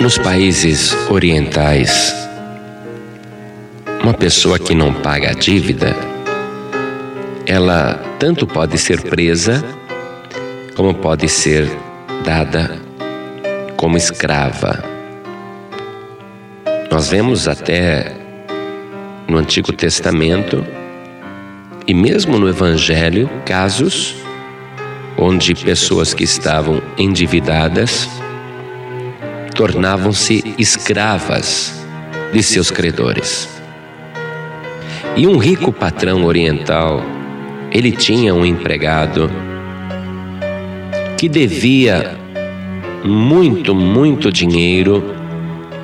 Nos países orientais, uma pessoa que não paga a dívida, ela tanto pode ser presa, como pode ser dada como escrava. Nós vemos até no Antigo Testamento e mesmo no Evangelho casos onde pessoas que estavam endividadas tornavam-se escravas de seus credores. E um rico patrão oriental, ele tinha um empregado que devia muito, muito dinheiro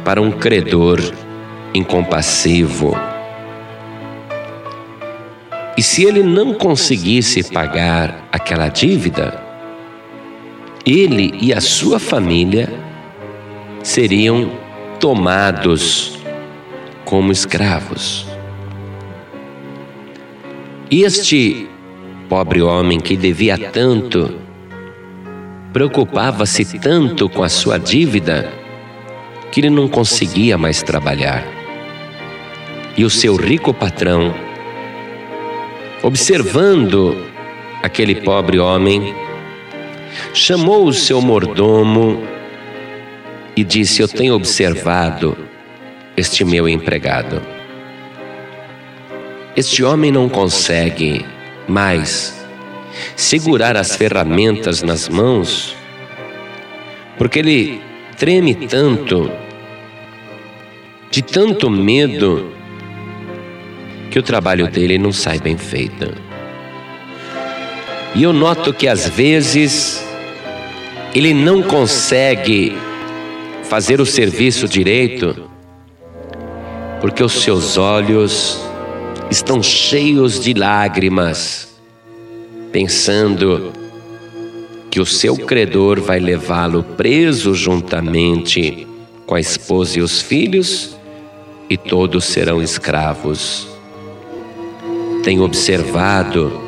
para um credor incompassivo. E se ele não conseguisse pagar aquela dívida, ele e a sua família seriam tomados como escravos. Este pobre homem que devia tanto, preocupava-se tanto com a sua dívida, que ele não conseguia mais trabalhar. E o seu rico patrão, observando aquele pobre homem, chamou o seu mordomo e disse: Eu tenho observado este meu empregado. Este homem não consegue mais segurar as ferramentas nas mãos, porque ele treme tanto, de tanto medo, que o trabalho dele não sai bem feito. E eu noto que às vezes ele não consegue fazer o serviço direito, porque os seus olhos estão cheios de lágrimas, pensando que o seu credor vai levá-lo preso juntamente com a esposa e os filhos, e todos serão escravos. Tenho observado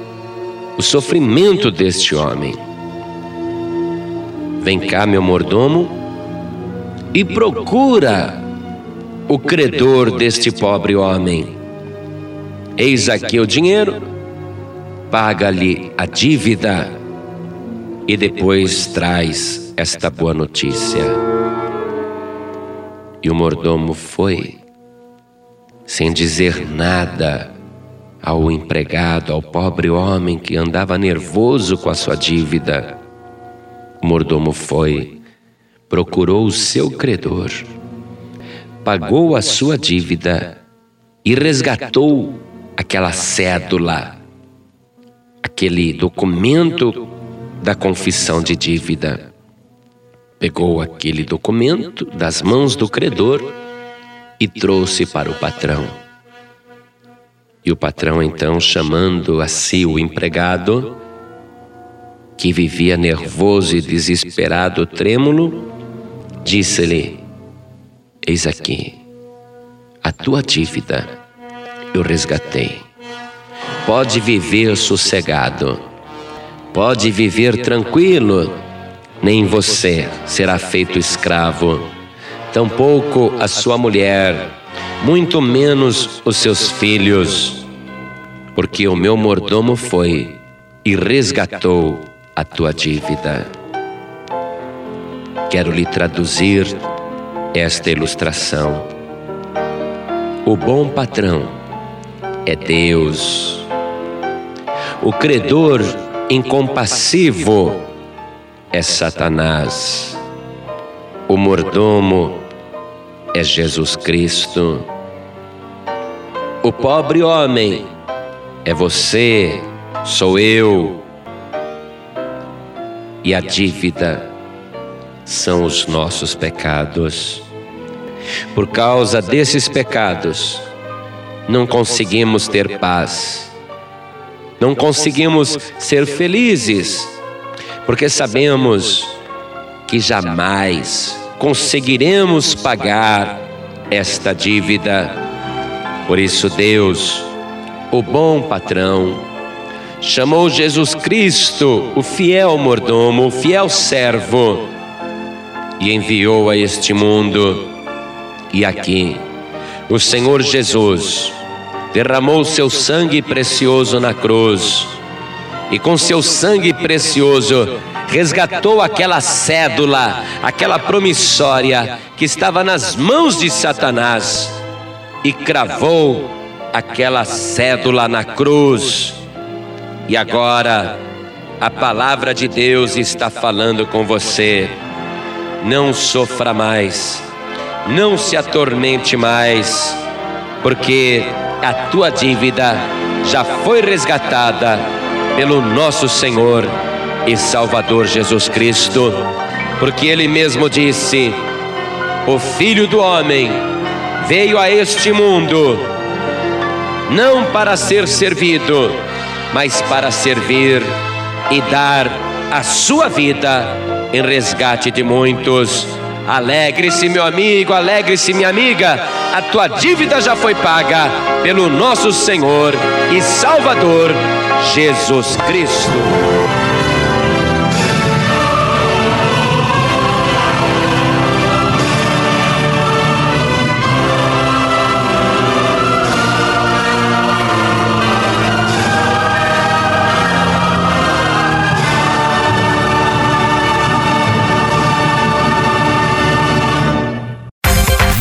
o sofrimento deste homem. Vem cá, meu mordomo, e procura o credor deste pobre homem. Eis aqui o dinheiro, paga-lhe a dívida e depois traz esta boa notícia. E o mordomo foi, sem dizer nada ao empregado, ao pobre homem que andava nervoso com a sua dívida. O mordomo foi, procurou o seu credor, pagou a sua dívida e resgatou aquela cédula, aquele documento da confissão de dívida. Pegou aquele documento das mãos do credor e trouxe para o patrão. E o patrão, então, chamando a si o empregado, que vivia nervoso e desesperado, trêmulo, disse-lhe: Eis aqui, a tua dívida eu resgatei. Pode viver sossegado pode viver tranquilo, nem você será feito escravo, tampouco a sua mulher, muito menos os seus filhos, porque o meu mordomo foi e resgatou a tua dívida. Quero lhe traduzir esta ilustração. O bom patrão é Deus. O credor incompassivo é Satanás. O mordomo é Jesus Cristo. O pobre homem é você, sou eu. E a dívida são os nossos pecados. Por causa desses pecados, não conseguimos ter paz não conseguimos ser felizes, porque sabemos que jamais conseguiremos pagar esta dívida. Por isso, Deus, o bom patrão, chamou Jesus Cristo, o fiel mordomo, o fiel servo, e enviou a este mundo. E aqui, o Senhor Jesus derramou seu sangue precioso na cruz e com seu sangue precioso resgatou aquela cédula, aquela promissória que estava nas mãos de Satanás e cravou aquela cédula na cruz. E agora a palavra de Deus está falando com você. Não sofra mais, não se atormente mais, porque a tua dívida já foi resgatada pelo nosso Senhor e Salvador Jesus Cristo, porque Ele mesmo disse: O Filho do Homem veio a este mundo não para ser servido, mas para servir e dar a sua vida em resgate de muitos. Alegre-se, meu amigo, alegre-se, minha amiga, a tua dívida já foi paga pelo nosso Senhor e Salvador Jesus Cristo.